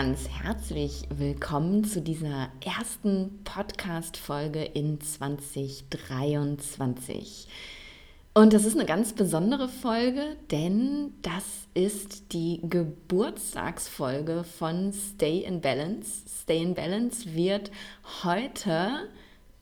Ganz herzlich willkommen zu dieser ersten Podcast-Folge in 2023. Und das ist eine ganz besondere Folge, denn das ist die Geburtstagsfolge von Stay in Balance. Stay in Balance wird heute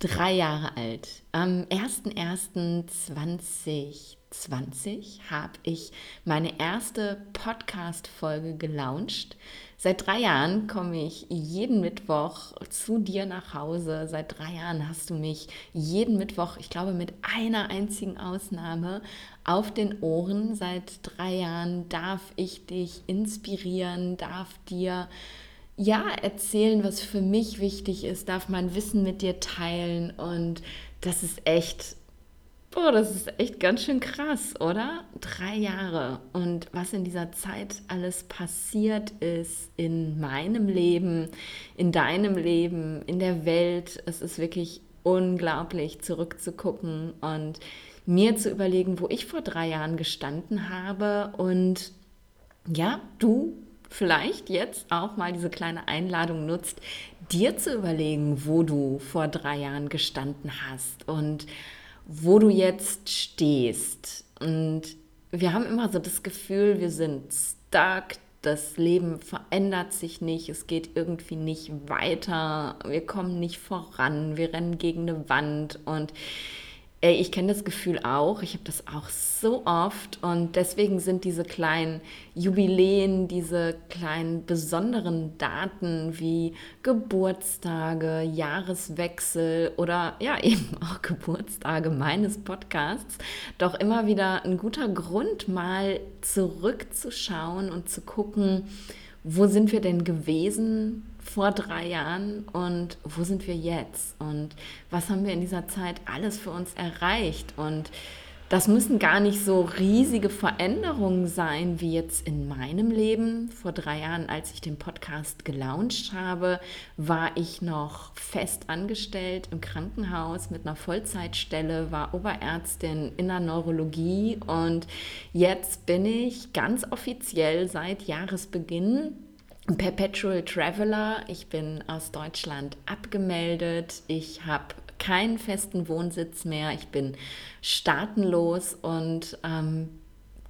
drei Jahre alt. Am 01.01.2020 habe ich meine erste Podcast-Folge gelauncht. Seit drei Jahren komme ich jeden Mittwoch zu dir nach Hause. Seit drei Jahren hast du mich jeden Mittwoch, ich glaube mit einer einzigen Ausnahme, auf den Ohren. Seit drei Jahren darf ich dich inspirieren, darf dir ja, erzählen, was für mich wichtig ist, darf mein Wissen mit dir teilen und das ist echt, boah, das ist echt ganz schön krass, oder? Drei Jahre. Und was in dieser Zeit alles passiert ist in meinem Leben, in deinem Leben, in der Welt, es ist wirklich unglaublich zurückzugucken und mir zu überlegen, wo ich vor drei Jahren gestanden habe. Und ja, du vielleicht jetzt auch mal diese kleine Einladung nutzt, dir zu überlegen, wo du vor drei Jahren gestanden hast. Und wo du jetzt stehst. Und wir haben immer so das Gefühl, wir sind stuck, das Leben verändert sich nicht, es geht irgendwie nicht weiter, wir kommen nicht voran, wir rennen gegen eine Wand und Ey, ich kenne das Gefühl auch. Ich habe das auch so oft. Und deswegen sind diese kleinen Jubiläen, diese kleinen besonderen Daten wie Geburtstage, Jahreswechsel oder ja eben auch Geburtstage meines Podcasts doch immer wieder ein guter Grund, mal zurückzuschauen und zu gucken, wo sind wir denn gewesen vor drei Jahren und wo sind wir jetzt? Und was haben wir in dieser Zeit alles für uns erreicht? Und das müssen gar nicht so riesige Veränderungen sein wie jetzt in meinem Leben. Vor drei Jahren, als ich den Podcast gelauncht habe, war ich noch fest angestellt im Krankenhaus mit einer Vollzeitstelle, war Oberärztin in der Neurologie. Und jetzt bin ich ganz offiziell seit Jahresbeginn Perpetual Traveler. Ich bin aus Deutschland abgemeldet. Ich habe keinen festen Wohnsitz mehr. Ich bin staatenlos und ähm,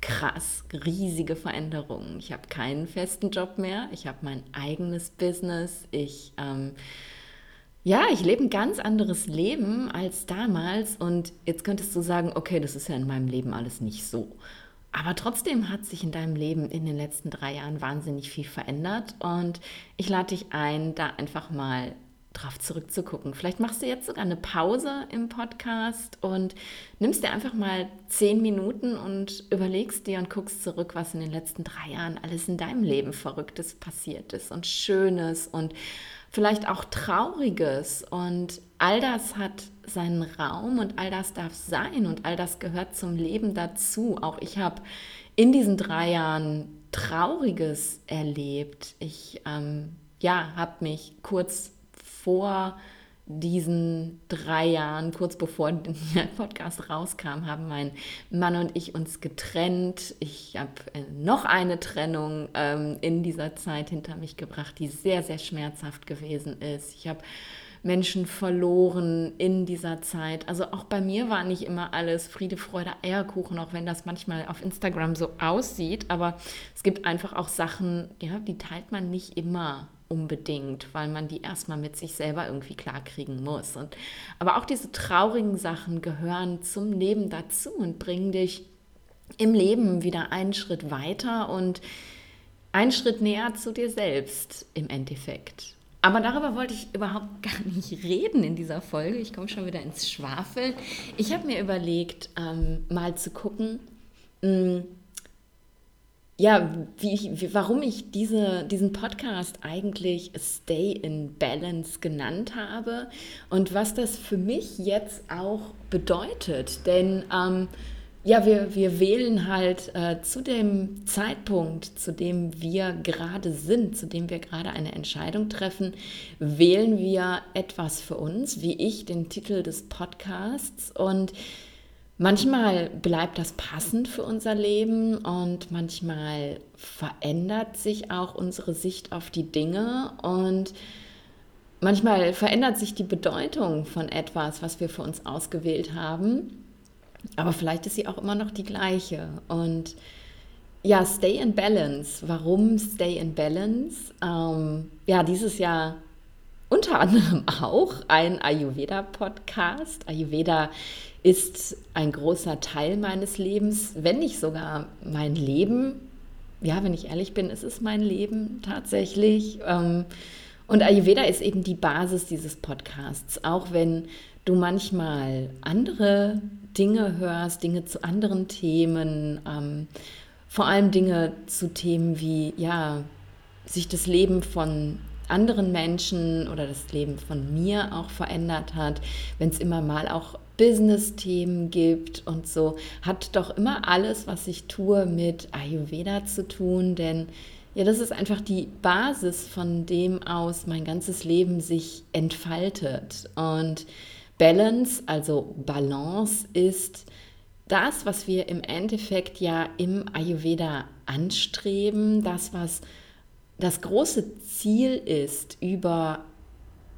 krass, riesige Veränderungen. Ich habe keinen festen Job mehr. Ich habe mein eigenes Business. Ich ähm, ja, ich lebe ein ganz anderes Leben als damals und jetzt könntest du sagen, okay, das ist ja in meinem Leben alles nicht so. Aber trotzdem hat sich in deinem Leben in den letzten drei Jahren wahnsinnig viel verändert und ich lade dich ein, da einfach mal drauf zurückzugucken. Vielleicht machst du jetzt sogar eine Pause im Podcast und nimmst dir einfach mal zehn Minuten und überlegst dir und guckst zurück, was in den letzten drei Jahren alles in deinem Leben Verrücktes passiert ist und Schönes und vielleicht auch Trauriges. Und all das hat seinen Raum und all das darf sein und all das gehört zum Leben dazu. Auch ich habe in diesen drei Jahren Trauriges erlebt. Ich ähm, ja, habe mich kurz vor diesen drei Jahren, kurz bevor der Podcast rauskam, haben mein Mann und ich uns getrennt. Ich habe äh, noch eine Trennung ähm, in dieser Zeit hinter mich gebracht, die sehr, sehr schmerzhaft gewesen ist. Ich habe Menschen verloren in dieser Zeit. Also auch bei mir war nicht immer alles Friede, Freude, Eierkuchen, auch wenn das manchmal auf Instagram so aussieht. Aber es gibt einfach auch Sachen, ja, die teilt man nicht immer unbedingt, weil man die erstmal mit sich selber irgendwie klarkriegen muss. Und, aber auch diese traurigen Sachen gehören zum Leben dazu und bringen dich im Leben wieder einen Schritt weiter und einen Schritt näher zu dir selbst im Endeffekt. Aber darüber wollte ich überhaupt gar nicht reden in dieser Folge. Ich komme schon wieder ins Schwafeln. Ich habe mir überlegt, ähm, mal zu gucken, mh, hm, ja, wie, wie, warum ich diese, diesen Podcast eigentlich Stay in Balance genannt habe und was das für mich jetzt auch bedeutet. Denn ähm, ja, wir, wir wählen halt äh, zu dem Zeitpunkt, zu dem wir gerade sind, zu dem wir gerade eine Entscheidung treffen, wählen wir etwas für uns, wie ich den Titel des Podcasts und Manchmal bleibt das passend für unser Leben und manchmal verändert sich auch unsere Sicht auf die Dinge und manchmal verändert sich die Bedeutung von etwas, was wir für uns ausgewählt haben. Aber vielleicht ist sie auch immer noch die gleiche. Und ja, Stay in Balance. Warum Stay in Balance? Ähm, ja, dieses Jahr unter anderem auch ein Ayurveda-Podcast. Ayurveda ist ein großer Teil meines Lebens, wenn nicht sogar mein Leben. Ja, wenn ich ehrlich bin, ist es mein Leben tatsächlich. Ähm, und Ayurveda ist eben die Basis dieses Podcasts, auch wenn du manchmal andere Dinge hörst, Dinge zu anderen Themen, ähm, vor allem Dinge zu Themen wie, ja, sich das Leben von anderen Menschen oder das Leben von mir auch verändert hat, wenn es immer mal auch Business-Themen gibt und so, hat doch immer alles, was ich tue, mit Ayurveda zu tun, denn ja, das ist einfach die Basis, von dem aus mein ganzes Leben sich entfaltet. Und Balance, also Balance, ist das, was wir im Endeffekt ja im Ayurveda anstreben, das, was das große Ziel ist über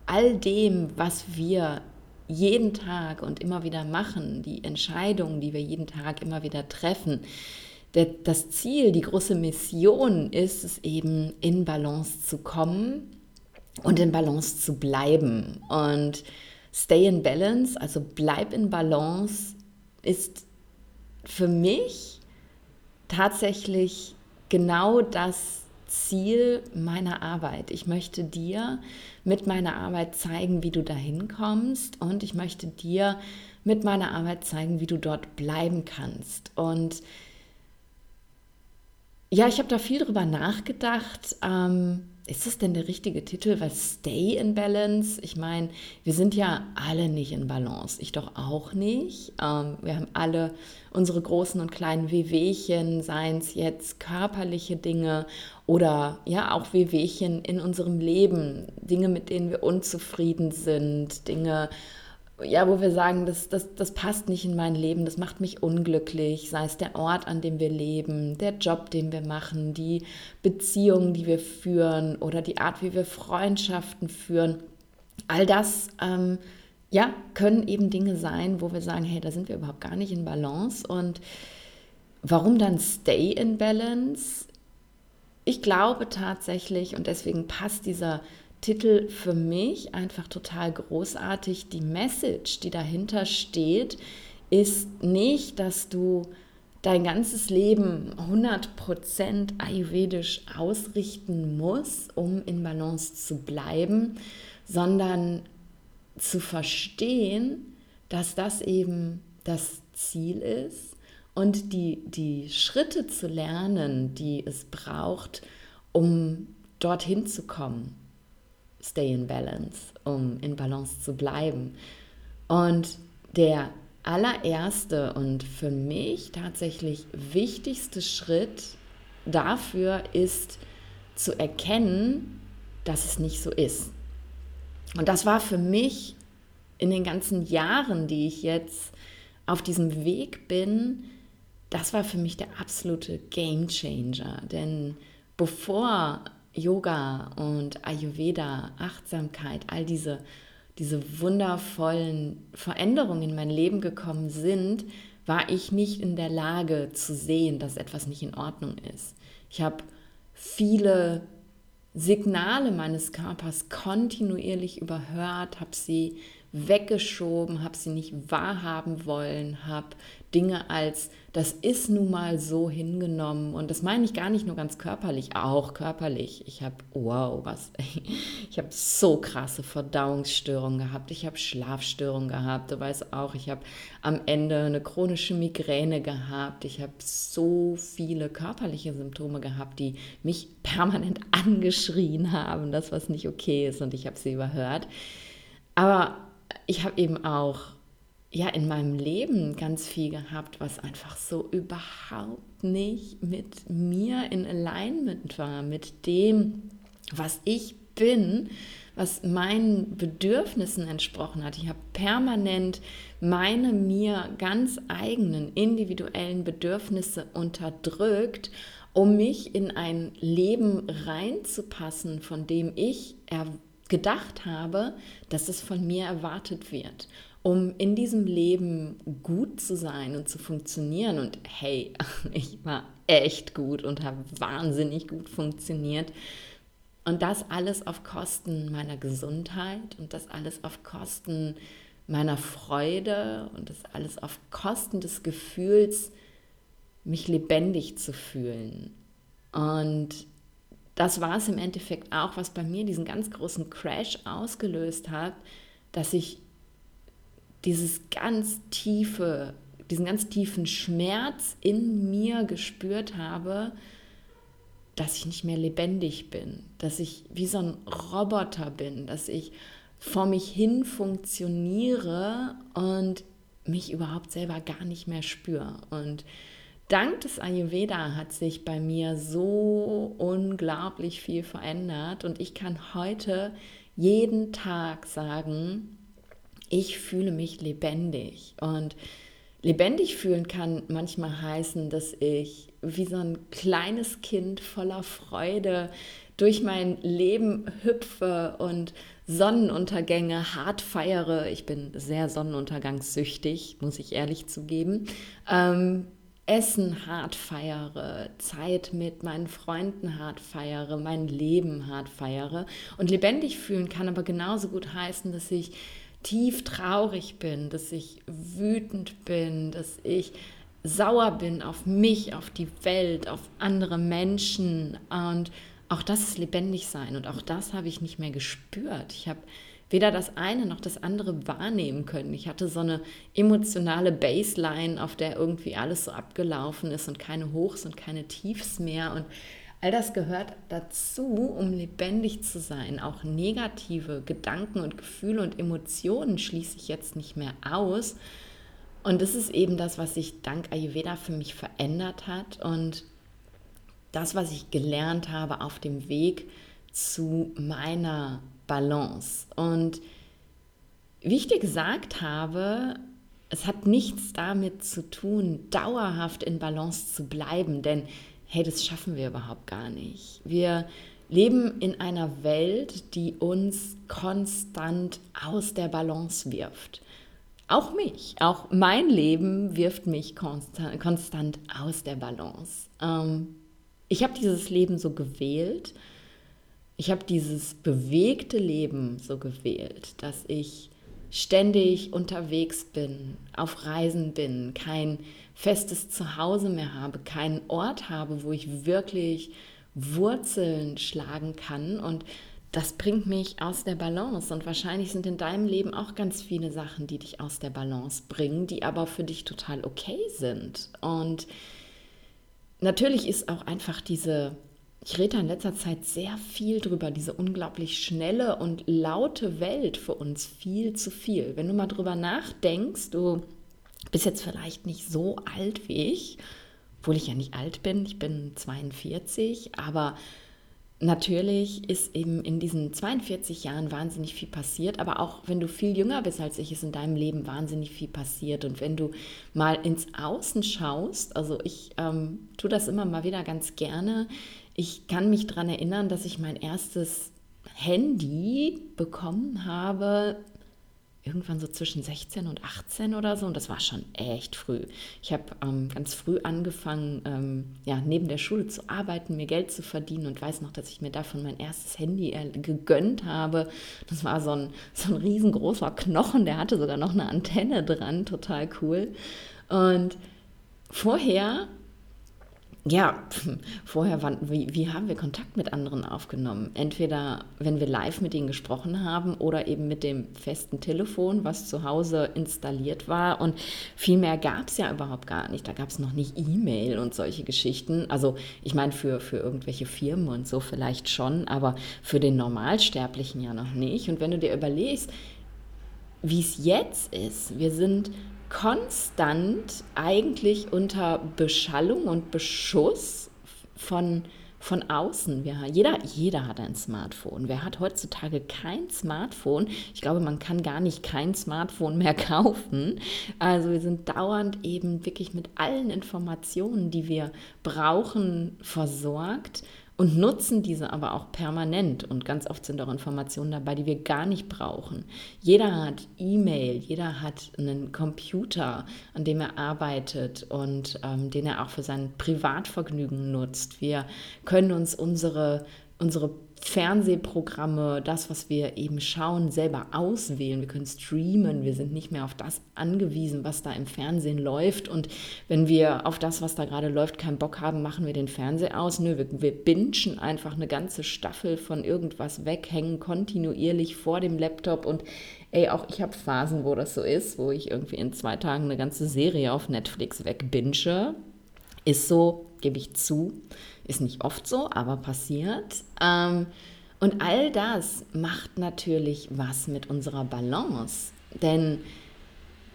all dem, was wir jeden Tag und immer wieder machen, die Entscheidungen, die wir jeden Tag immer wieder treffen. das Ziel, die große Mission ist es eben, in Balance zu kommen und in Balance zu bleiben. Und Stay in Balance, also bleib in Balance, ist für mich tatsächlich genau das Ziel meiner Arbeit. Ich möchte dir mit meiner Arbeit zeigen, wie du dahin kommst und ich möchte dir mit meiner Arbeit zeigen, wie du dort bleiben kannst. Und ja, ich habe da viel drüber nachgedacht. Ähm, ist das denn der richtige Titel? Weil Stay in Balance, ich meine, wir sind ja alle nicht in Balance. Ich doch auch nicht. Ähm, wir haben alle unsere großen und kleinen Wehwehchen, seien es jetzt körperliche Dinge oder ja auch Wehwehchen in unserem Leben, Dinge, mit denen wir unzufrieden sind, Dinge, ja, wo wir sagen, das, das, das passt nicht in mein Leben, das macht mich unglücklich, sei es der Ort, an dem wir leben, der Job, den wir machen, die Beziehungen, die wir führen oder die Art, wie wir Freundschaften führen. All das, ähm, ja, können eben Dinge sein, wo wir sagen, hey, da sind wir überhaupt gar nicht in Balance. Und warum dann Stay in Balance? Ich glaube tatsächlich, und deswegen passt dieser Titel für mich einfach total großartig. Die Message, die dahinter steht, ist nicht, dass du dein ganzes Leben 100% ayurvedisch ausrichten musst, um in Balance zu bleiben, sondern zu verstehen, dass das eben das Ziel ist und die, die Schritte zu lernen, die es braucht, um dorthin zu kommen stay in balance, um in Balance zu bleiben. Und der allererste und für mich tatsächlich wichtigste Schritt dafür ist zu erkennen, dass es nicht so ist. Und das war für mich in den ganzen Jahren, die ich jetzt auf diesem Weg bin, das war für mich der absolute Game Changer. Denn bevor Yoga und Ayurveda, Achtsamkeit, all diese, diese wundervollen Veränderungen in mein Leben gekommen sind, war ich nicht in der Lage zu sehen, dass etwas nicht in Ordnung ist. Ich habe viele Signale meines Körpers kontinuierlich überhört, habe sie weggeschoben, habe sie nicht wahrhaben wollen, habe Dinge als das ist nun mal so hingenommen. Und das meine ich gar nicht nur ganz körperlich, auch körperlich. Ich habe wow, was ich habe so krasse Verdauungsstörungen gehabt, ich habe Schlafstörungen gehabt, du weißt auch, ich habe am Ende eine chronische Migräne gehabt, ich habe so viele körperliche Symptome gehabt, die mich permanent angeschrien haben, das was nicht okay ist. Und ich habe sie überhört. Aber ich habe eben auch ja in meinem Leben ganz viel gehabt, was einfach so überhaupt nicht mit mir in Alignment war, mit dem, was ich bin, was meinen Bedürfnissen entsprochen hat. Ich habe permanent meine mir ganz eigenen individuellen Bedürfnisse unterdrückt, um mich in ein Leben reinzupassen, von dem ich gedacht habe, dass es von mir erwartet wird um in diesem Leben gut zu sein und zu funktionieren. Und hey, ich war echt gut und habe wahnsinnig gut funktioniert. Und das alles auf Kosten meiner Gesundheit und das alles auf Kosten meiner Freude und das alles auf Kosten des Gefühls, mich lebendig zu fühlen. Und das war es im Endeffekt auch, was bei mir diesen ganz großen Crash ausgelöst hat, dass ich dieses ganz tiefe, diesen ganz tiefen Schmerz in mir gespürt habe, dass ich nicht mehr lebendig bin, dass ich wie so ein Roboter bin, dass ich vor mich hin funktioniere und mich überhaupt selber gar nicht mehr spüre. Und dank des Ayurveda hat sich bei mir so unglaublich viel verändert und ich kann heute jeden Tag sagen, ich fühle mich lebendig. Und lebendig fühlen kann manchmal heißen, dass ich wie so ein kleines Kind voller Freude durch mein Leben hüpfe und Sonnenuntergänge hart feiere. Ich bin sehr sonnenuntergangssüchtig, muss ich ehrlich zugeben. Ähm, Essen hart feiere, Zeit mit meinen Freunden hart feiere, mein Leben hart feiere. Und lebendig fühlen kann aber genauso gut heißen, dass ich tief traurig bin, dass ich wütend bin, dass ich sauer bin auf mich, auf die Welt, auf andere Menschen. Und auch das ist lebendig sein. Und auch das habe ich nicht mehr gespürt. Ich habe weder das eine noch das andere wahrnehmen können. Ich hatte so eine emotionale Baseline, auf der irgendwie alles so abgelaufen ist und keine Hochs und keine Tiefs mehr. Und All das gehört dazu, um lebendig zu sein. Auch negative Gedanken und Gefühle und Emotionen schließe ich jetzt nicht mehr aus. Und das ist eben das, was sich dank Ayurveda für mich verändert hat und das, was ich gelernt habe auf dem Weg zu meiner Balance. Und wie ich dir gesagt habe, es hat nichts damit zu tun, dauerhaft in Balance zu bleiben, denn hey, das schaffen wir überhaupt gar nicht. Wir leben in einer Welt, die uns konstant aus der Balance wirft. Auch mich, auch mein Leben wirft mich konstant, konstant aus der Balance. Ähm, ich habe dieses Leben so gewählt. Ich habe dieses bewegte Leben so gewählt, dass ich ständig unterwegs bin, auf Reisen bin, kein festes Zuhause mehr habe, keinen Ort habe, wo ich wirklich Wurzeln schlagen kann. Und das bringt mich aus der Balance. Und wahrscheinlich sind in deinem Leben auch ganz viele Sachen, die dich aus der Balance bringen, die aber für dich total okay sind. Und natürlich ist auch einfach diese ich rede in letzter Zeit sehr viel drüber, diese unglaublich schnelle und laute Welt für uns viel zu viel. Wenn du mal drüber nachdenkst, du bist jetzt vielleicht nicht so alt wie ich, obwohl ich ja nicht alt bin, ich bin 42, aber natürlich ist eben in diesen 42 Jahren wahnsinnig viel passiert, aber auch wenn du viel jünger bist als ich, ist in deinem Leben wahnsinnig viel passiert. Und wenn du mal ins Außen schaust, also ich ähm, tue das immer mal wieder ganz gerne, ich kann mich daran erinnern, dass ich mein erstes Handy bekommen habe, irgendwann so zwischen 16 und 18 oder so. Und das war schon echt früh. Ich habe ähm, ganz früh angefangen, ähm, ja, neben der Schule zu arbeiten, mir Geld zu verdienen und weiß noch, dass ich mir davon mein erstes Handy äh, gegönnt habe. Das war so ein, so ein riesengroßer Knochen, der hatte sogar noch eine Antenne dran, total cool. Und vorher ja, vorher, wann, wie, wie haben wir Kontakt mit anderen aufgenommen? Entweder, wenn wir live mit ihnen gesprochen haben oder eben mit dem festen Telefon, was zu Hause installiert war. Und viel mehr gab es ja überhaupt gar nicht. Da gab es noch nicht E-Mail und solche Geschichten. Also, ich meine, für, für irgendwelche Firmen und so vielleicht schon, aber für den Normalsterblichen ja noch nicht. Und wenn du dir überlegst, wie es jetzt ist, wir sind konstant eigentlich unter Beschallung und Beschuss von von außen. Wir, jeder, jeder hat ein Smartphone. Wer hat heutzutage kein Smartphone? Ich glaube, man kann gar nicht kein Smartphone mehr kaufen. Also wir sind dauernd eben wirklich mit allen Informationen, die wir brauchen, versorgt und nutzen diese aber auch permanent. Und ganz oft sind auch Informationen dabei, die wir gar nicht brauchen. Jeder hat E-Mail, jeder hat einen Computer, an dem er arbeitet und ähm, den er auch für sein Privatvergnügen nutzt. Wir können uns unsere, unsere Fernsehprogramme, das, was wir eben schauen, selber auswählen. Wir können streamen. Wir sind nicht mehr auf das angewiesen, was da im Fernsehen läuft. Und wenn wir auf das, was da gerade läuft, keinen Bock haben, machen wir den Fernseher aus. Nö, wir, wir bingen einfach eine ganze Staffel von irgendwas weg, hängen kontinuierlich vor dem Laptop. Und ey, auch ich habe Phasen, wo das so ist, wo ich irgendwie in zwei Tagen eine ganze Serie auf Netflix wegbinge. Ist so, gebe ich zu. Ist nicht oft so, aber passiert. Ähm, und all das macht natürlich was mit unserer Balance. Denn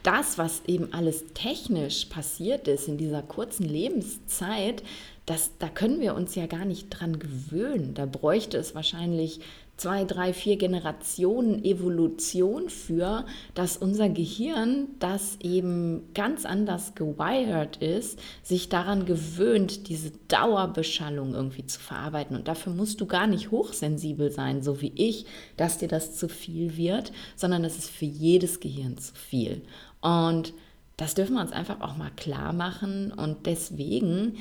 das, was eben alles technisch passiert ist in dieser kurzen Lebenszeit, das, da können wir uns ja gar nicht dran gewöhnen. Da bräuchte es wahrscheinlich zwei, drei, vier Generationen Evolution für, dass unser Gehirn, das eben ganz anders gewired ist, sich daran gewöhnt, diese Dauerbeschallung irgendwie zu verarbeiten. Und dafür musst du gar nicht hochsensibel sein, so wie ich, dass dir das zu viel wird, sondern es ist für jedes Gehirn zu viel. Und das dürfen wir uns einfach auch mal klar machen. Und deswegen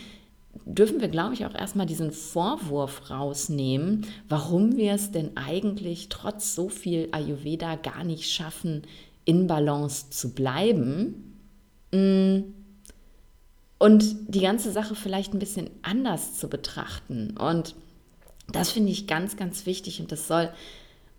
dürfen wir, glaube ich, auch erstmal diesen Vorwurf rausnehmen, warum wir es denn eigentlich trotz so viel Ayurveda gar nicht schaffen, in Balance zu bleiben. Mm. Und die ganze Sache vielleicht ein bisschen anders zu betrachten. Und das finde ich ganz, ganz wichtig. Und das soll,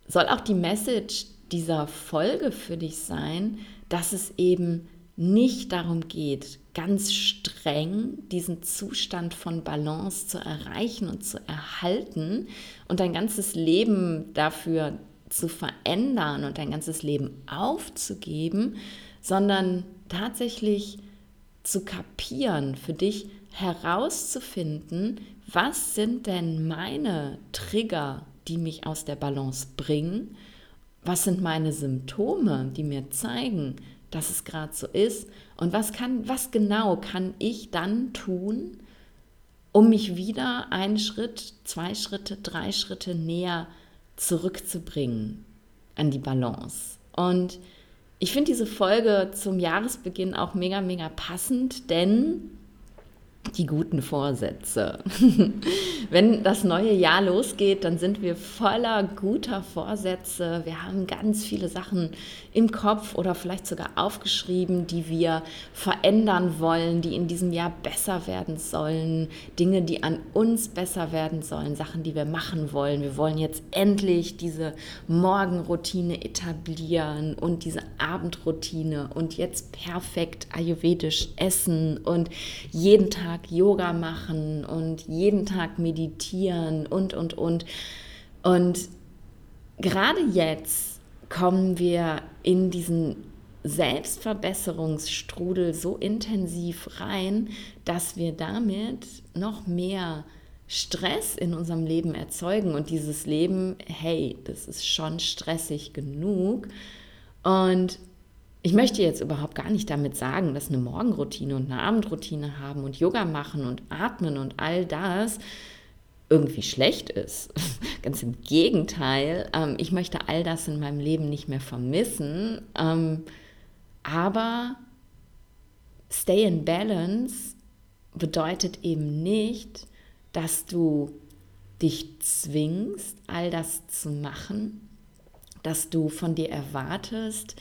soll auch die Message dieser Folge für dich sein, dass es eben nicht darum geht, ganz streng diesen Zustand von Balance zu erreichen und zu erhalten und dein ganzes Leben dafür zu verändern und dein ganzes Leben aufzugeben, sondern tatsächlich zu kapieren, für dich herauszufinden, was sind denn meine Trigger, die mich aus der Balance bringen, was sind meine Symptome, die mir zeigen, dass es gerade so ist und was kann, was genau kann ich dann tun, um mich wieder einen Schritt, zwei Schritte, drei Schritte näher zurückzubringen an die Balance. Und ich finde diese Folge zum Jahresbeginn auch mega, mega passend, denn die guten Vorsätze. Wenn das neue Jahr losgeht, dann sind wir voller guter Vorsätze. Wir haben ganz viele Sachen im Kopf oder vielleicht sogar aufgeschrieben, die wir verändern wollen, die in diesem Jahr besser werden sollen, Dinge, die an uns besser werden sollen, Sachen, die wir machen wollen. Wir wollen jetzt endlich diese Morgenroutine etablieren und diese Abendroutine und jetzt perfekt ayurvedisch essen und jeden Tag Tag Yoga machen und jeden Tag meditieren und, und, und. Und gerade jetzt kommen wir in diesen Selbstverbesserungsstrudel so intensiv rein, dass wir damit noch mehr Stress in unserem Leben erzeugen und dieses Leben, hey, das ist schon stressig genug. Und ich möchte jetzt überhaupt gar nicht damit sagen, dass eine Morgenroutine und eine Abendroutine haben und Yoga machen und atmen und all das irgendwie schlecht ist. Ganz im Gegenteil, ähm, ich möchte all das in meinem Leben nicht mehr vermissen. Ähm, aber Stay in Balance bedeutet eben nicht, dass du dich zwingst, all das zu machen, dass du von dir erwartest,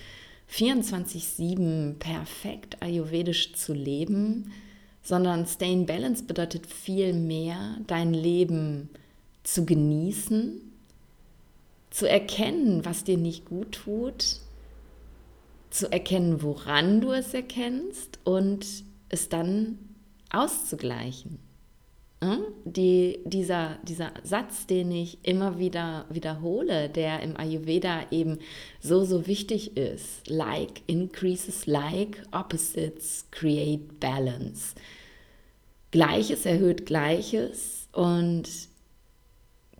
24-7 perfekt ayurvedisch zu leben, sondern Stay in Balance bedeutet viel mehr, dein Leben zu genießen, zu erkennen, was dir nicht gut tut, zu erkennen, woran du es erkennst und es dann auszugleichen. Die, dieser, dieser Satz, den ich immer wieder wiederhole, der im Ayurveda eben so, so wichtig ist, like increases like, opposites create balance. Gleiches erhöht Gleiches und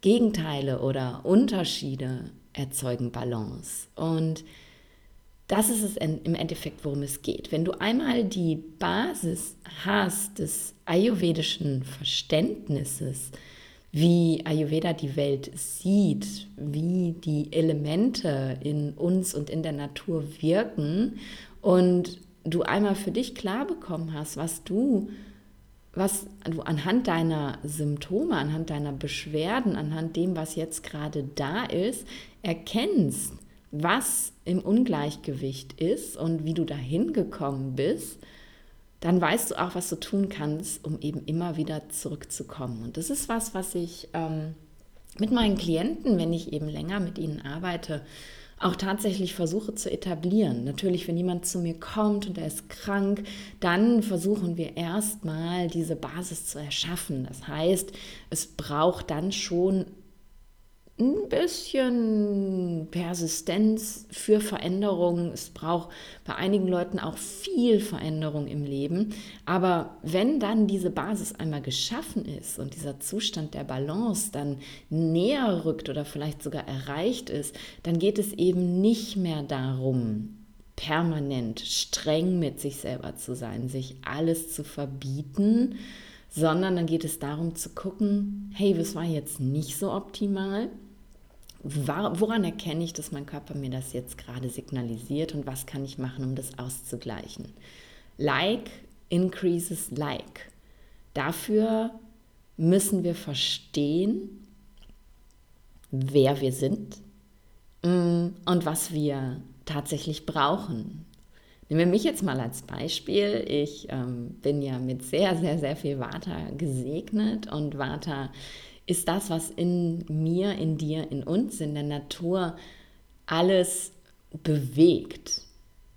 Gegenteile oder Unterschiede erzeugen Balance. Und das ist es im Endeffekt, worum es geht. Wenn du einmal die Basis hast des ayurvedischen Verständnisses, wie Ayurveda die Welt sieht, wie die Elemente in uns und in der Natur wirken und du einmal für dich klar bekommen hast, was du was du anhand deiner Symptome, anhand deiner Beschwerden, anhand dem, was jetzt gerade da ist, erkennst, was im Ungleichgewicht ist und wie du dahin gekommen bist, dann weißt du auch, was du tun kannst, um eben immer wieder zurückzukommen. Und das ist was, was ich ähm, mit meinen Klienten, wenn ich eben länger mit ihnen arbeite, auch tatsächlich versuche zu etablieren. Natürlich, wenn jemand zu mir kommt und er ist krank, dann versuchen wir erstmal diese Basis zu erschaffen. Das heißt, es braucht dann schon ein bisschen Persistenz für Veränderungen. Es braucht bei einigen Leuten auch viel Veränderung im Leben. Aber wenn dann diese Basis einmal geschaffen ist und dieser Zustand der Balance dann näher rückt oder vielleicht sogar erreicht ist, dann geht es eben nicht mehr darum, permanent streng mit sich selber zu sein, sich alles zu verbieten, sondern dann geht es darum zu gucken, hey, was war jetzt nicht so optimal? Woran erkenne ich, dass mein Körper mir das jetzt gerade signalisiert und was kann ich machen, um das auszugleichen? Like increases like. Dafür müssen wir verstehen, wer wir sind mm, und was wir tatsächlich brauchen. Nehmen wir mich jetzt mal als Beispiel. Ich ähm, bin ja mit sehr, sehr, sehr viel Vata gesegnet und Vata ist das, was in mir, in dir, in uns, in der Natur alles bewegt.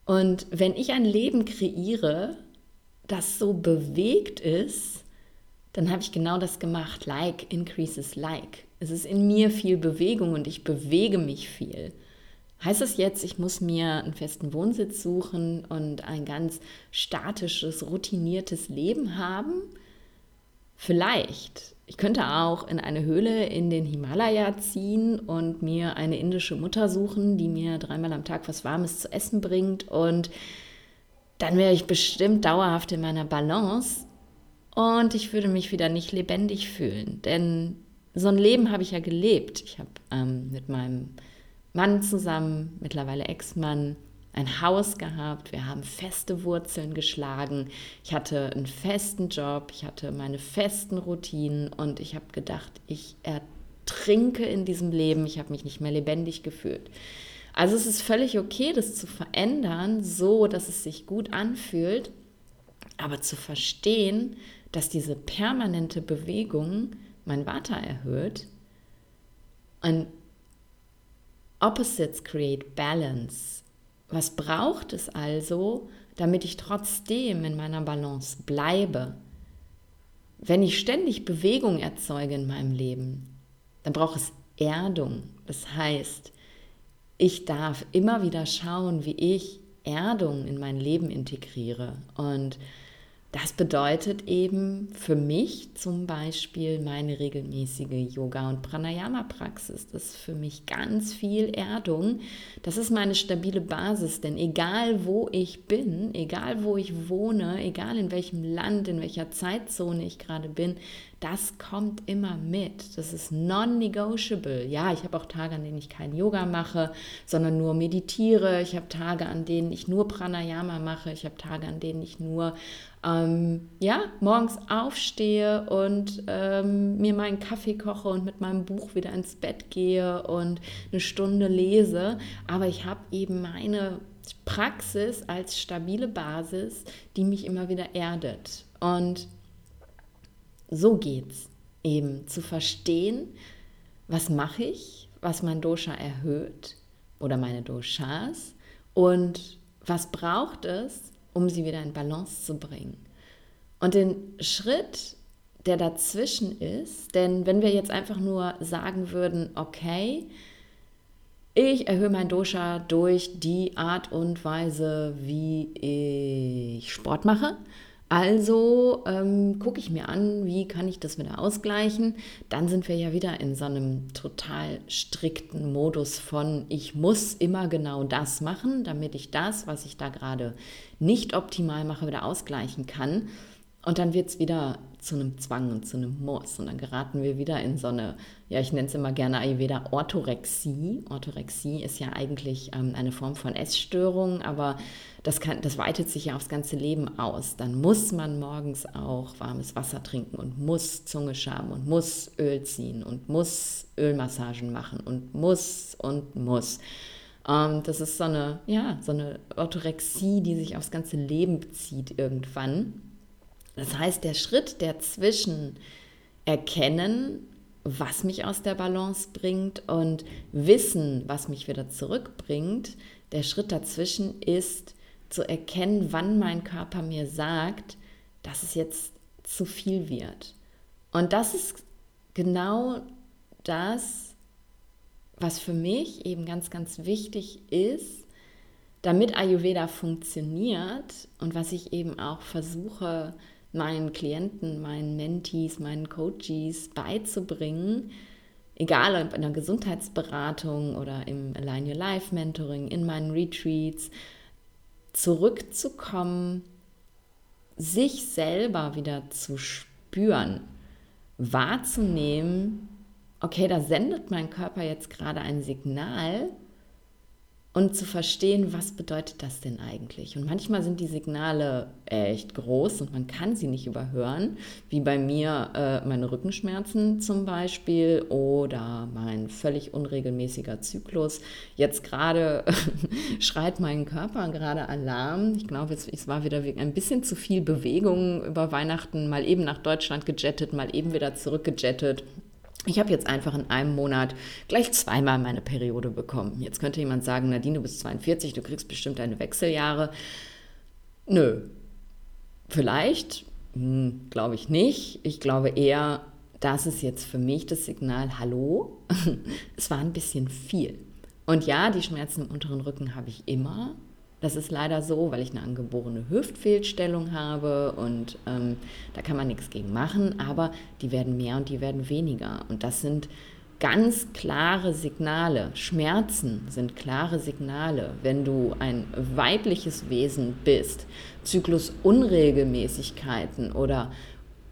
Und wenn ich ein Leben kreiere, das so bewegt ist, dann habe ich genau das gemacht. Like increases like. Es ist in mir viel Bewegung und ich bewege mich viel. Heißt das jetzt, ich muss mir einen festen Wohnsitz suchen und ein ganz statisches, routiniertes Leben haben? Vielleicht. Ich könnte auch in eine Höhle in den Himalaya ziehen und mir eine indische Mutter suchen, die mir dreimal am Tag was Warmes zu essen bringt. Und dann wäre ich bestimmt dauerhaft in meiner Balance und ich würde mich wieder nicht lebendig fühlen. Denn so ein Leben habe ich ja gelebt. Ich habe ähm, mit meinem Mann zusammen, mittlerweile Ex-Mann, ein Haus gehabt, wir haben feste Wurzeln geschlagen, ich hatte einen festen Job, ich hatte meine festen Routinen und ich habe gedacht, ich ertrinke in diesem Leben, ich habe mich nicht mehr lebendig gefühlt. Also es ist völlig okay, das zu verändern, so dass es sich gut anfühlt, aber zu verstehen, dass diese permanente Bewegung mein Vata erhöht und Opposites create balance. Was braucht es also, damit ich trotzdem in meiner Balance bleibe? Wenn ich ständig Bewegung erzeuge in meinem Leben, dann braucht es Erdung. Das heißt, ich darf immer wieder schauen, wie ich Erdung in mein Leben integriere. Und das bedeutet eben für mich zum Beispiel meine regelmäßige Yoga- und Pranayama-Praxis. Das ist für mich ganz viel Erdung. Das ist meine stabile Basis, denn egal wo ich bin, egal wo ich wohne, egal in welchem Land, in welcher Zeitzone ich gerade bin, das kommt immer mit. Das ist non-negotiable. Ja, ich habe auch Tage, an denen ich kein Yoga mache, sondern nur meditiere. Ich habe Tage, an denen ich nur Pranayama mache. Ich habe Tage, an denen ich nur ähm, ja, morgens aufstehe und ähm, mir meinen Kaffee koche und mit meinem Buch wieder ins Bett gehe und eine Stunde lese. Aber ich habe eben meine Praxis als stabile Basis, die mich immer wieder erdet. Und so geht's eben zu verstehen, was mache ich, was mein Dosha erhöht oder meine Doshas und was braucht es, um sie wieder in Balance zu bringen. Und den Schritt, der dazwischen ist, denn wenn wir jetzt einfach nur sagen würden, okay, ich erhöhe mein Dosha durch die Art und Weise, wie ich Sport mache, Also ähm, gucke ich mir an, wie kann ich das wieder ausgleichen. Dann sind wir ja wieder in so einem total strikten Modus von, ich muss immer genau das machen, damit ich das, was ich da gerade nicht optimal mache, wieder ausgleichen kann. Und dann wird es wieder zu einem Zwang und zu einem Muss. Und dann geraten wir wieder in so eine, ja, ich nenne es immer gerne Ayurveda Orthorexie. Orthorexie ist ja eigentlich ähm, eine Form von Essstörung, aber das, kann, das weitet sich ja aufs ganze Leben aus. Dann muss man morgens auch warmes Wasser trinken und muss Zunge schaben und muss Öl ziehen und muss Ölmassagen machen und muss und muss. Ähm, das ist so eine, ja, so eine Orthorexie, die sich aufs ganze Leben bezieht irgendwann. Das heißt, der Schritt, der zwischen erkennen, was mich aus der Balance bringt und wissen, was mich wieder zurückbringt, der Schritt dazwischen ist zu erkennen, wann mein Körper mir sagt, dass es jetzt zu viel wird. Und das ist genau das, was für mich eben ganz, ganz wichtig ist, damit Ayurveda funktioniert und was ich eben auch versuche meinen Klienten, meinen Mentees, meinen Coaches beizubringen, egal ob in der Gesundheitsberatung oder im Align Your Life Mentoring, in meinen Retreats, zurückzukommen, sich selber wieder zu spüren, wahrzunehmen, okay, da sendet mein Körper jetzt gerade ein Signal und zu verstehen, was bedeutet das denn eigentlich? Und manchmal sind die Signale echt groß und man kann sie nicht überhören, wie bei mir äh, meine Rückenschmerzen zum Beispiel oder mein völlig unregelmäßiger Zyklus. Jetzt gerade schreit mein Körper gerade Alarm. Ich glaube, es, es war wieder ein bisschen zu viel Bewegung über Weihnachten, mal eben nach Deutschland gejettet, mal eben wieder zurückgejettet. Ich habe jetzt einfach in einem Monat gleich zweimal meine Periode bekommen. Jetzt könnte jemand sagen, Nadine, du bist 42, du kriegst bestimmt deine Wechseljahre. Nö, vielleicht, hm, glaube ich nicht. Ich glaube eher, das ist jetzt für mich das Signal, hallo, es war ein bisschen viel. Und ja, die Schmerzen im unteren Rücken habe ich immer. Das ist leider so, weil ich eine angeborene Hüftfehlstellung habe und ähm, da kann man nichts gegen machen, aber die werden mehr und die werden weniger. Und das sind ganz klare Signale. Schmerzen sind klare Signale. Wenn du ein weibliches Wesen bist, Zyklusunregelmäßigkeiten oder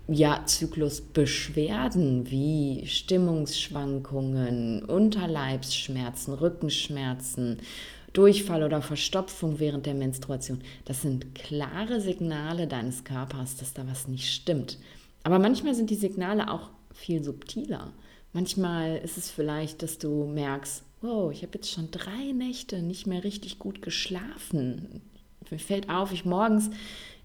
ja, Zyklusbeschwerden wie Stimmungsschwankungen, Unterleibsschmerzen, Rückenschmerzen, Durchfall oder Verstopfung während der Menstruation. Das sind klare Signale deines Körpers, dass da was nicht stimmt. Aber manchmal sind die Signale auch viel subtiler. Manchmal ist es vielleicht, dass du merkst, wow, ich habe jetzt schon drei Nächte nicht mehr richtig gut geschlafen. Mir fällt auf, ich morgens,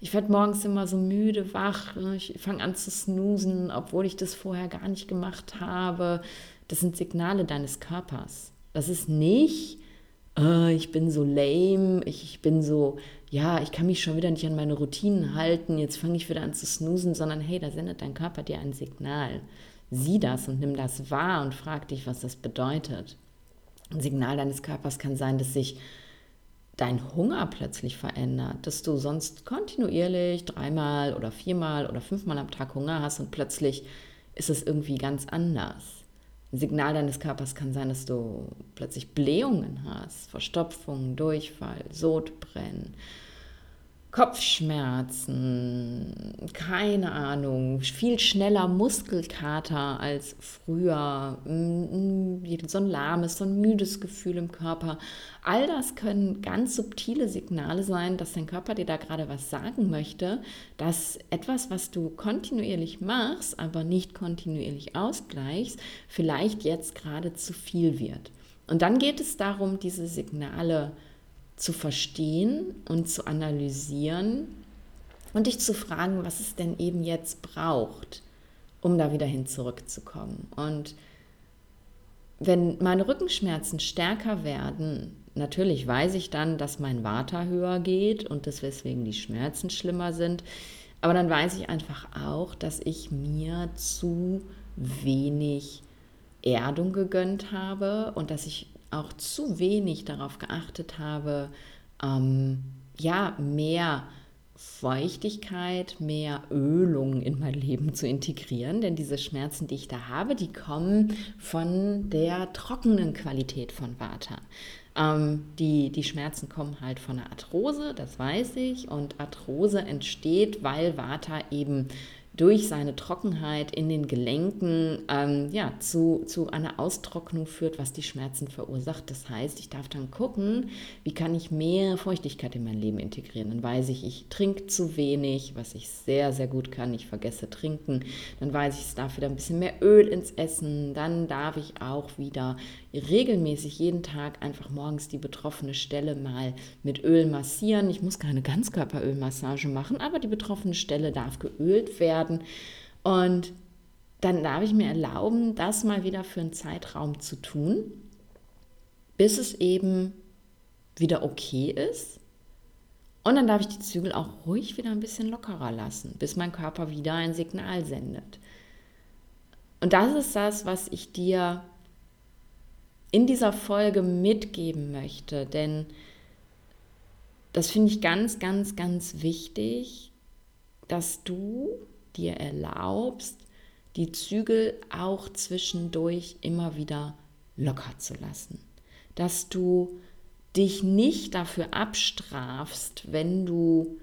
ich werde morgens immer so müde, wach, ich fange an zu snoosen, obwohl ich das vorher gar nicht gemacht habe. Das sind Signale deines Körpers. Das ist nicht äh, ich bin so lame, ich, ich bin so, ja, ich kann mich schon wieder nicht an meine Routinen halten, jetzt fange ich wieder an zu snoosen, sondern hey, da sendet dein Körper dir ein Signal. Sieh das und nimm das wahr und frag dich, was das bedeutet. Ein Signal deines Körpers kann sein, dass sich dein Hunger plötzlich verändert, dass du sonst kontinuierlich dreimal oder viermal oder fünfmal am Tag Hunger hast und plötzlich ist es irgendwie ganz anders. Ein Signal deines Körpers kann sein, dass du plötzlich Blähungen hast, Verstopfung, Durchfall, Sodbrennen, Kopfschmerzen, keine Ahnung, viel schneller Muskelkater als früher, mm, mm, so ein lahmes, so ein müdes Gefühl im Körper. All das können ganz subtile Signale sein, dass dein Körper dir da gerade was sagen möchte, dass etwas, was du kontinuierlich machst, aber nicht kontinuierlich ausgleichst, vielleicht jetzt gerade zu viel wird. Und dann geht es darum, diese Signale zu zu verstehen und zu analysieren und dich zu fragen, was es denn eben jetzt braucht, um da wieder hin zurückzukommen. Und wenn meine Rückenschmerzen stärker werden, natürlich weiß ich dann, dass mein Vata höher geht und dass deswegen die Schmerzen schlimmer sind. Aber dann weiß ich einfach auch, dass ich mir zu wenig Erdung gegönnt habe und dass ich auch zu wenig darauf geachtet habe, ähm, ja, mehr Feuchtigkeit, mehr Ölung in mein Leben zu integrieren, denn diese Schmerzen, die ich da habe, die kommen von der trockenen Qualität von Vata. Ähm, die, die Schmerzen kommen halt von der Arthrose, das weiß ich, und Arthrose entsteht, weil Vata eben durch seine Trockenheit in den Gelenken ähm, ja, zu, zu einer Austrocknung führt, was die Schmerzen verursacht. Das heißt, ich darf dann gucken, wie kann ich mehr Feuchtigkeit in mein Leben integrieren. Dann weiß ich, ich trinke zu wenig, was ich sehr, sehr gut kann. Ich vergesse trinken. Dann weiß ich, es darf wieder ein bisschen mehr Öl ins Essen. Dann darf ich auch wieder regelmäßig jeden Tag einfach morgens die betroffene Stelle mal mit Öl massieren. Ich muss keine Ganzkörperölmassage machen, aber die betroffene Stelle darf geölt werden werden. Und dann darf ich mir erlauben, das mal wieder für einen Zeitraum zu tun, bis es eben wieder okay ist. Und dann darf ich die Zügel auch ruhig wieder ein bisschen lockerer lassen, bis mein Körper wieder ein Signal sendet. Und das ist das, was ich dir in dieser Folge mitgeben möchte, denn das finde ich ganz, ganz, ganz wichtig, dass du dir erlaubst, die Zügel auch zwischendurch immer wieder locker zu lassen. Dass du dich nicht dafür abstrafst, wenn du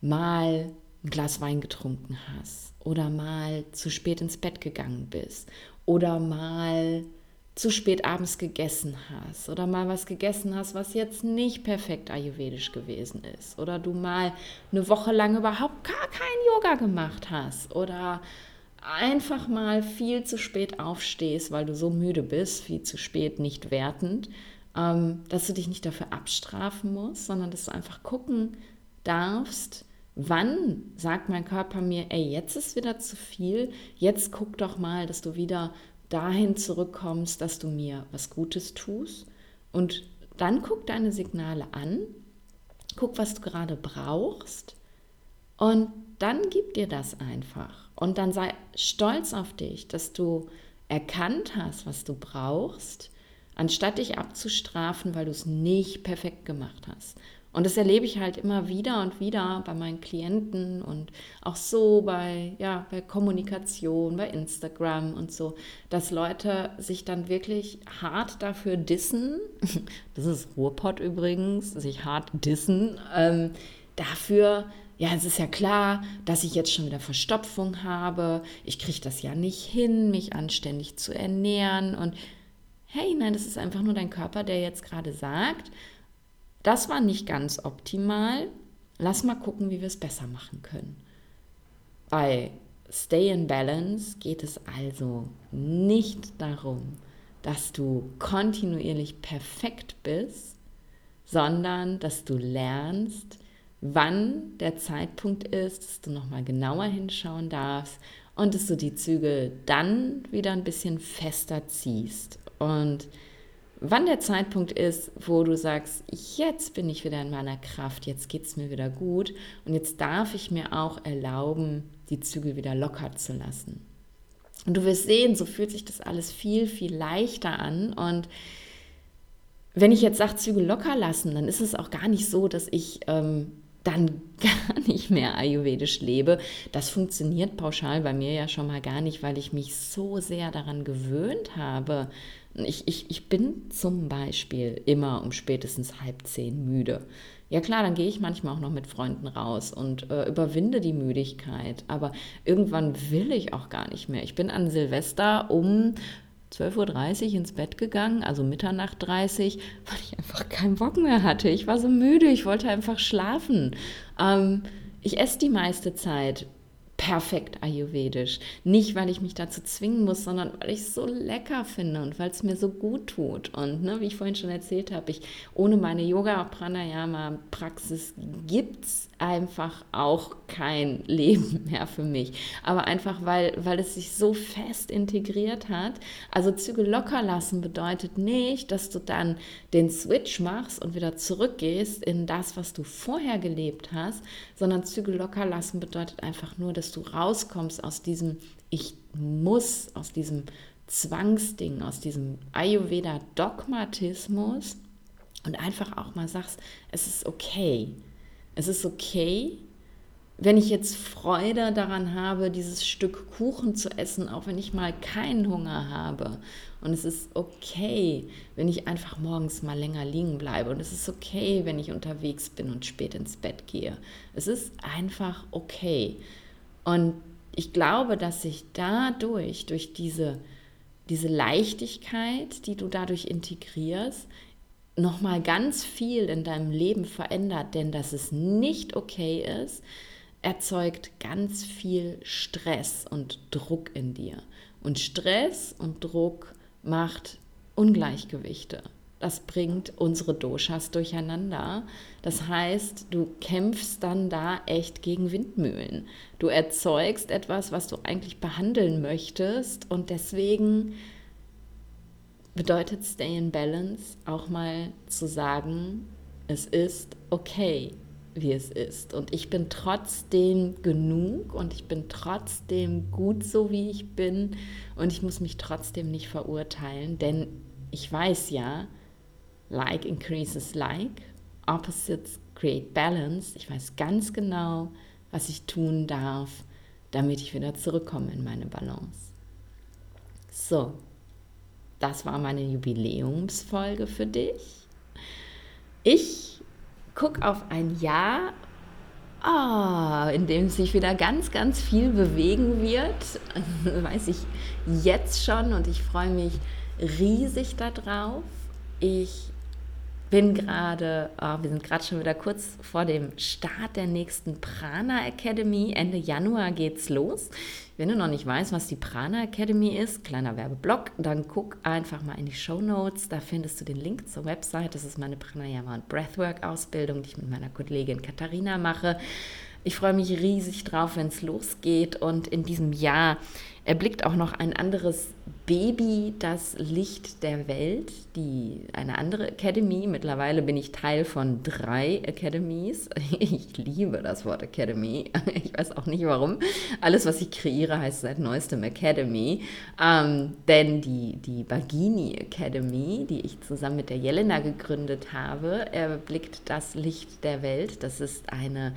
mal ein Glas Wein getrunken hast oder mal zu spät ins Bett gegangen bist oder mal zu spät abends gegessen hast oder mal was gegessen hast, was jetzt nicht perfekt ayurvedisch gewesen ist oder du mal eine Woche lang überhaupt gar kein Yoga gemacht hast oder einfach mal viel zu spät aufstehst, weil du so müde bist, viel zu spät nicht wertend, ähm, dass du dich nicht dafür abstrafen musst, sondern dass du einfach gucken darfst, wann sagt mein Körper mir, ey, jetzt ist wieder zu viel, jetzt guck doch mal, dass du wieder dahin zurückkommst, dass du mir was Gutes tust. Und dann guck deine Signale an, guck, was du gerade brauchst und dann gib dir das einfach. Und dann sei stolz auf dich, dass du erkannt hast, was du brauchst, anstatt dich abzustrafen, weil du es nicht perfekt gemacht hast. Und das erlebe ich halt immer wieder und wieder bei meinen Klienten und auch so bei, ja, bei Kommunikation, bei Instagram und so, dass Leute sich dann wirklich hart dafür dissen, das ist Ruhrpott übrigens, sich hart dissen, ähm, dafür, ja, es ist ja klar, dass ich jetzt schon wieder Verstopfung habe, ich kriege das ja nicht hin, mich anständig zu ernähren und hey, nein, das ist einfach nur dein Körper, der jetzt gerade sagt, das war nicht ganz optimal. Lass mal gucken, wie wir es besser machen können. Bei Stay in Balance geht es also nicht darum, dass du kontinuierlich perfekt bist, sondern dass du lernst, wann der Zeitpunkt ist, dass du nochmal genauer hinschauen darfst und dass du die Zügel dann wieder ein bisschen fester ziehst. Und wann der Zeitpunkt ist, wo du sagst, jetzt bin ich wieder in meiner Kraft, jetzt geht es mir wieder gut und jetzt darf ich mir auch erlauben, die Zügel wieder locker zu lassen. Und du wirst sehen, so fühlt sich das alles viel, viel leichter an. Und wenn ich jetzt sage, Zügel locker lassen, dann ist es auch gar nicht so, dass ich ähm, dann gar nicht mehr ayurvedisch lebe. Das funktioniert pauschal bei mir ja schon mal gar nicht, weil ich mich so sehr daran gewöhnt habe, ich, ich, ich bin zum Beispiel immer um spätestens halb zehn müde. Ja klar, dann gehe ich manchmal auch noch mit Freunden raus und äh, überwinde die Müdigkeit. Aber irgendwann will ich auch gar nicht mehr. Ich bin an Silvester um 12.30 Uhr ins Bett gegangen, also Mitternacht 30, weil ich einfach keinen Bock mehr hatte. Ich war so müde, ich wollte einfach schlafen. Ähm, ich esse die meiste Zeit perfekt ayurvedisch. Nicht, weil ich mich dazu zwingen muss, sondern weil ich es so lecker finde und weil es mir so gut tut. Und ne, wie ich vorhin schon erzählt habe, ich ohne meine Yoga-Pranayama-Praxis gibt es einfach auch kein Leben mehr für mich. Aber einfach, weil, weil es sich so fest integriert hat. Also Züge locker lassen bedeutet nicht, dass du dann den Switch machst und wieder zurückgehst in das, was du vorher gelebt hast, sondern Züge locker lassen bedeutet einfach nur, dass du rauskommst aus diesem Ich muss, aus diesem Zwangsding, aus diesem Ayurveda-Dogmatismus und einfach auch mal sagst, es ist okay. Es ist okay, wenn ich jetzt Freude daran habe, dieses Stück Kuchen zu essen, auch wenn ich mal keinen Hunger habe. Und es ist okay, wenn ich einfach morgens mal länger liegen bleibe. Und es ist okay, wenn ich unterwegs bin und spät ins Bett gehe. Es ist einfach okay. Und ich glaube, dass sich dadurch, durch diese, diese Leichtigkeit, die du dadurch integrierst, nochmal ganz viel in deinem Leben verändert. Denn dass es nicht okay ist, erzeugt ganz viel Stress und Druck in dir. Und Stress und Druck macht Ungleichgewichte. Das bringt unsere Doshas durcheinander. Das heißt, du kämpfst dann da echt gegen Windmühlen. Du erzeugst etwas, was du eigentlich behandeln möchtest. Und deswegen bedeutet Stay in Balance auch mal zu sagen, es ist okay, wie es ist. Und ich bin trotzdem genug und ich bin trotzdem gut so, wie ich bin. Und ich muss mich trotzdem nicht verurteilen, denn ich weiß ja, like increases like, opposites create balance. Ich weiß ganz genau, was ich tun darf, damit ich wieder zurückkomme in meine Balance. So, das war meine Jubiläumsfolge für dich. Ich guck auf ein Jahr, oh, in dem sich wieder ganz, ganz viel bewegen wird. weiß ich jetzt schon und ich freue mich riesig darauf. Ich bin gerade, oh, wir sind gerade schon wieder kurz vor dem Start der nächsten Prana Academy. Ende Januar geht's los. Wenn du noch nicht weißt, was die Prana Academy ist, kleiner Werbeblock, dann guck einfach mal in die Show Notes. Da findest du den Link zur Website. Das ist meine Pranayama und Breathwork Ausbildung, die ich mit meiner Kollegin Katharina mache. Ich freue mich riesig drauf, wenn es losgeht. Und in diesem Jahr erblickt auch noch ein anderes Baby, das Licht der Welt, die eine andere Academy. Mittlerweile bin ich Teil von drei Academies. Ich liebe das Wort Academy. Ich weiß auch nicht warum. Alles, was ich kreiere, heißt seit neuestem Academy. Ähm, denn die, die Bagini Academy, die ich zusammen mit der Jelena gegründet habe, erblickt das Licht der Welt. Das ist eine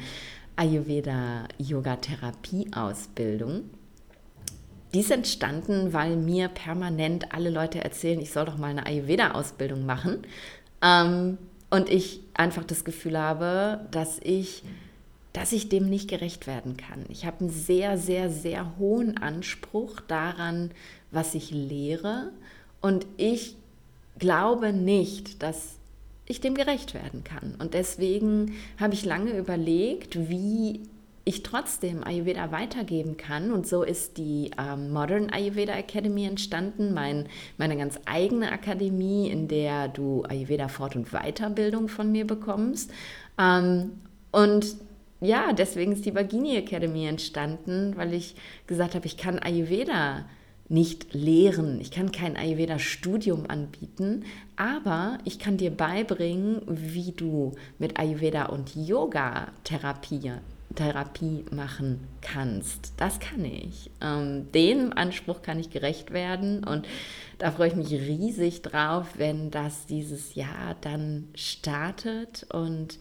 Ayurveda-Yoga-Therapie-Ausbildung. Die ist entstanden, weil mir permanent alle Leute erzählen, ich soll doch mal eine Ayurveda-Ausbildung machen. Ähm, und ich einfach das Gefühl habe, dass ich, dass ich dem nicht gerecht werden kann. Ich habe einen sehr, sehr, sehr hohen Anspruch daran, was ich lehre. Und ich glaube nicht, dass ich dem gerecht werden kann. Und deswegen habe ich lange überlegt, wie ich trotzdem Ayurveda weitergeben kann. Und so ist die ähm, Modern Ayurveda Academy entstanden, mein, meine ganz eigene Akademie, in der du Ayurveda Fort- und Weiterbildung von mir bekommst. Ähm, und ja, deswegen ist die Vagini Academy entstanden, weil ich gesagt habe, ich kann Ayurveda nicht lehren. Ich kann kein Ayurveda-Studium anbieten, aber ich kann dir beibringen, wie du mit Ayurveda und Yoga Therapie, machen kannst. Das kann ich. Ähm, dem Anspruch kann ich gerecht werden und da freue ich mich riesig drauf, wenn das dieses Jahr dann startet und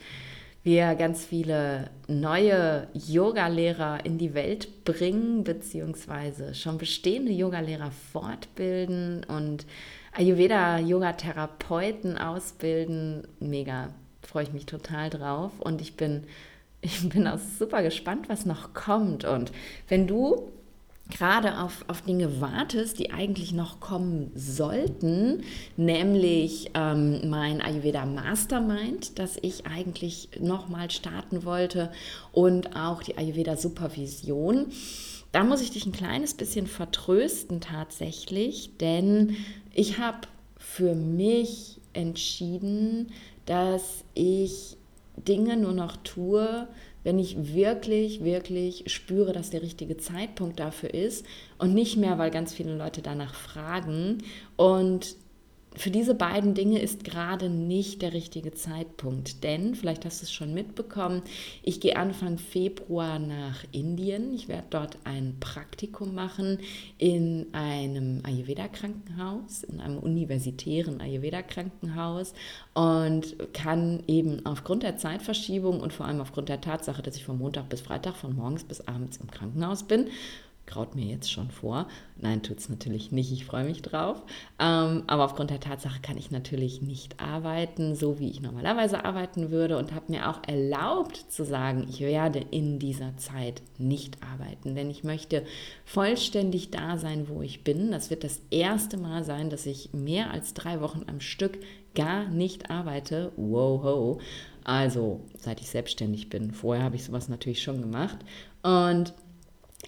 wir ganz viele neue Yogalehrer in die Welt bringen, beziehungsweise schon bestehende Yogalehrer fortbilden und Ayurveda-Yoga-Therapeuten ausbilden. Mega, freue ich mich total drauf und ich bin, ich bin auch super gespannt, was noch kommt. Und wenn du gerade auf, auf Dinge wartest, die eigentlich noch kommen sollten, nämlich ähm, mein Ayurveda Mastermind, das ich eigentlich nochmal starten wollte und auch die Ayurveda Supervision. Da muss ich dich ein kleines bisschen vertrösten tatsächlich, denn ich habe für mich entschieden, dass ich Dinge nur noch tue, wenn ich wirklich, wirklich spüre, dass der richtige Zeitpunkt dafür ist und nicht mehr, weil ganz viele Leute danach fragen. Und für diese beiden Dinge ist gerade nicht der richtige Zeitpunkt, denn vielleicht hast du es schon mitbekommen, ich gehe Anfang Februar nach Indien. Ich werde dort ein Praktikum machen in einem Ayurveda-Krankenhaus, in einem universitären Ayurveda-Krankenhaus und kann eben aufgrund der Zeitverschiebung und vor allem aufgrund der Tatsache, dass ich von Montag bis Freitag, von morgens bis abends im Krankenhaus bin, graut mir jetzt schon vor. Nein, tut es natürlich nicht, ich freue mich drauf. Ähm, aber aufgrund der Tatsache kann ich natürlich nicht arbeiten, so wie ich normalerweise arbeiten würde und habe mir auch erlaubt zu sagen, ich werde in dieser Zeit nicht arbeiten, denn ich möchte vollständig da sein, wo ich bin. Das wird das erste Mal sein, dass ich mehr als drei Wochen am Stück gar nicht arbeite. Wow, ho. Also, seit ich selbstständig bin. Vorher habe ich sowas natürlich schon gemacht. Und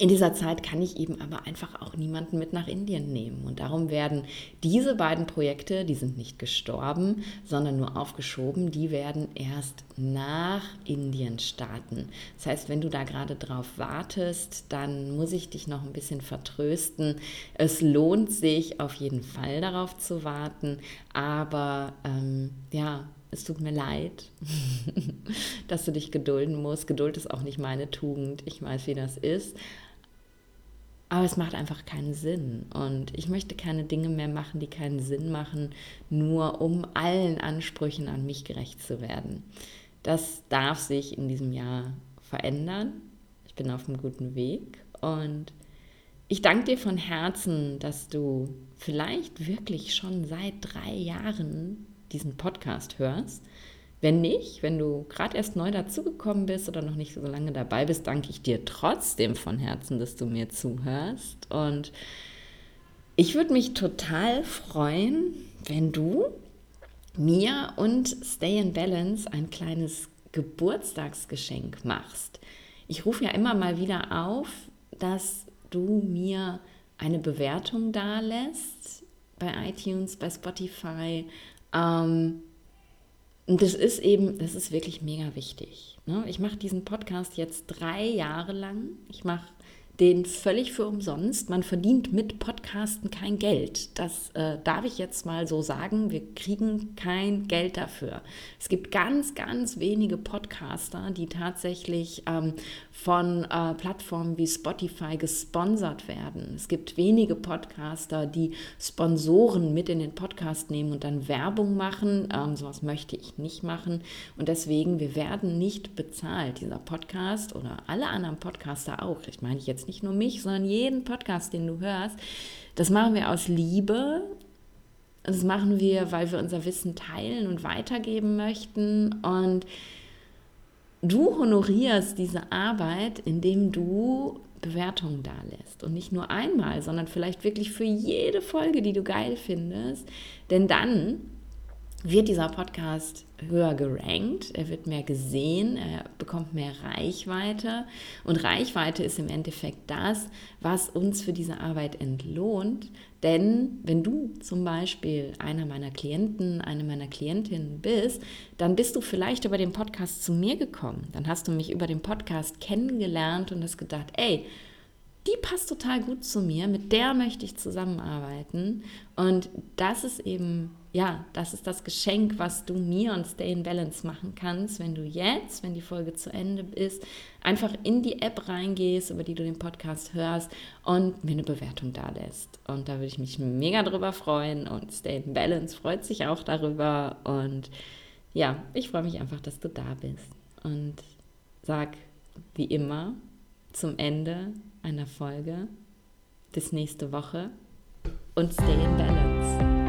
in dieser Zeit kann ich eben aber einfach auch niemanden mit nach Indien nehmen. Und darum werden diese beiden Projekte, die sind nicht gestorben, sondern nur aufgeschoben, die werden erst nach Indien starten. Das heißt, wenn du da gerade drauf wartest, dann muss ich dich noch ein bisschen vertrösten. Es lohnt sich auf jeden Fall darauf zu warten, aber ähm, ja, es tut mir leid, dass du dich gedulden musst. Geduld ist auch nicht meine Tugend. Ich weiß, wie das ist. Aber es macht einfach keinen Sinn. Und ich möchte keine Dinge mehr machen, die keinen Sinn machen, nur um allen Ansprüchen an mich gerecht zu werden. Das darf sich in diesem Jahr verändern. Ich bin auf einem guten Weg. Und ich danke dir von Herzen, dass du vielleicht wirklich schon seit drei Jahren diesen Podcast hörst wenn nicht, wenn du gerade erst neu dazugekommen bist oder noch nicht so lange dabei bist, danke ich dir trotzdem von Herzen, dass du mir zuhörst. Und ich würde mich total freuen, wenn du mir und Stay in Balance ein kleines Geburtstagsgeschenk machst. Ich rufe ja immer mal wieder auf, dass du mir eine Bewertung da lässt bei iTunes, bei Spotify. Ähm, und das ist eben, das ist wirklich mega wichtig. Ne? Ich mache diesen Podcast jetzt drei Jahre lang. Ich mache den völlig für umsonst. Man verdient mit Podcasten kein Geld. Das äh, darf ich jetzt mal so sagen. Wir kriegen kein Geld dafür. Es gibt ganz, ganz wenige Podcaster, die tatsächlich ähm, von äh, Plattformen wie Spotify gesponsert werden. Es gibt wenige Podcaster, die Sponsoren mit in den Podcast nehmen und dann Werbung machen. Ähm, sowas möchte ich nicht machen. Und deswegen, wir werden nicht bezahlt. Dieser Podcast oder alle anderen Podcaster auch. Ich meine jetzt jetzt nicht nur mich, sondern jeden Podcast, den du hörst, das machen wir aus Liebe. Das machen wir, weil wir unser Wissen teilen und weitergeben möchten. Und du honorierst diese Arbeit, indem du Bewertungen da lässt. Und nicht nur einmal, sondern vielleicht wirklich für jede Folge, die du geil findest. Denn dann wird dieser Podcast höher gerankt, er wird mehr gesehen, er bekommt mehr Reichweite und Reichweite ist im Endeffekt das, was uns für diese Arbeit entlohnt. Denn wenn du zum Beispiel einer meiner Klienten, eine meiner Klientinnen bist, dann bist du vielleicht über den Podcast zu mir gekommen. Dann hast du mich über den Podcast kennengelernt und hast gedacht, ey, die passt total gut zu mir, mit der möchte ich zusammenarbeiten. Und das ist eben ja, das ist das Geschenk, was du mir und Stay in Balance machen kannst, wenn du jetzt, wenn die Folge zu Ende ist, einfach in die App reingehst, über die du den Podcast hörst und mir eine Bewertung da lässt. Und da würde ich mich mega drüber freuen und Stay in Balance freut sich auch darüber. Und ja, ich freue mich einfach, dass du da bist. Und sag wie immer zum Ende einer Folge bis nächste Woche und Stay in Balance.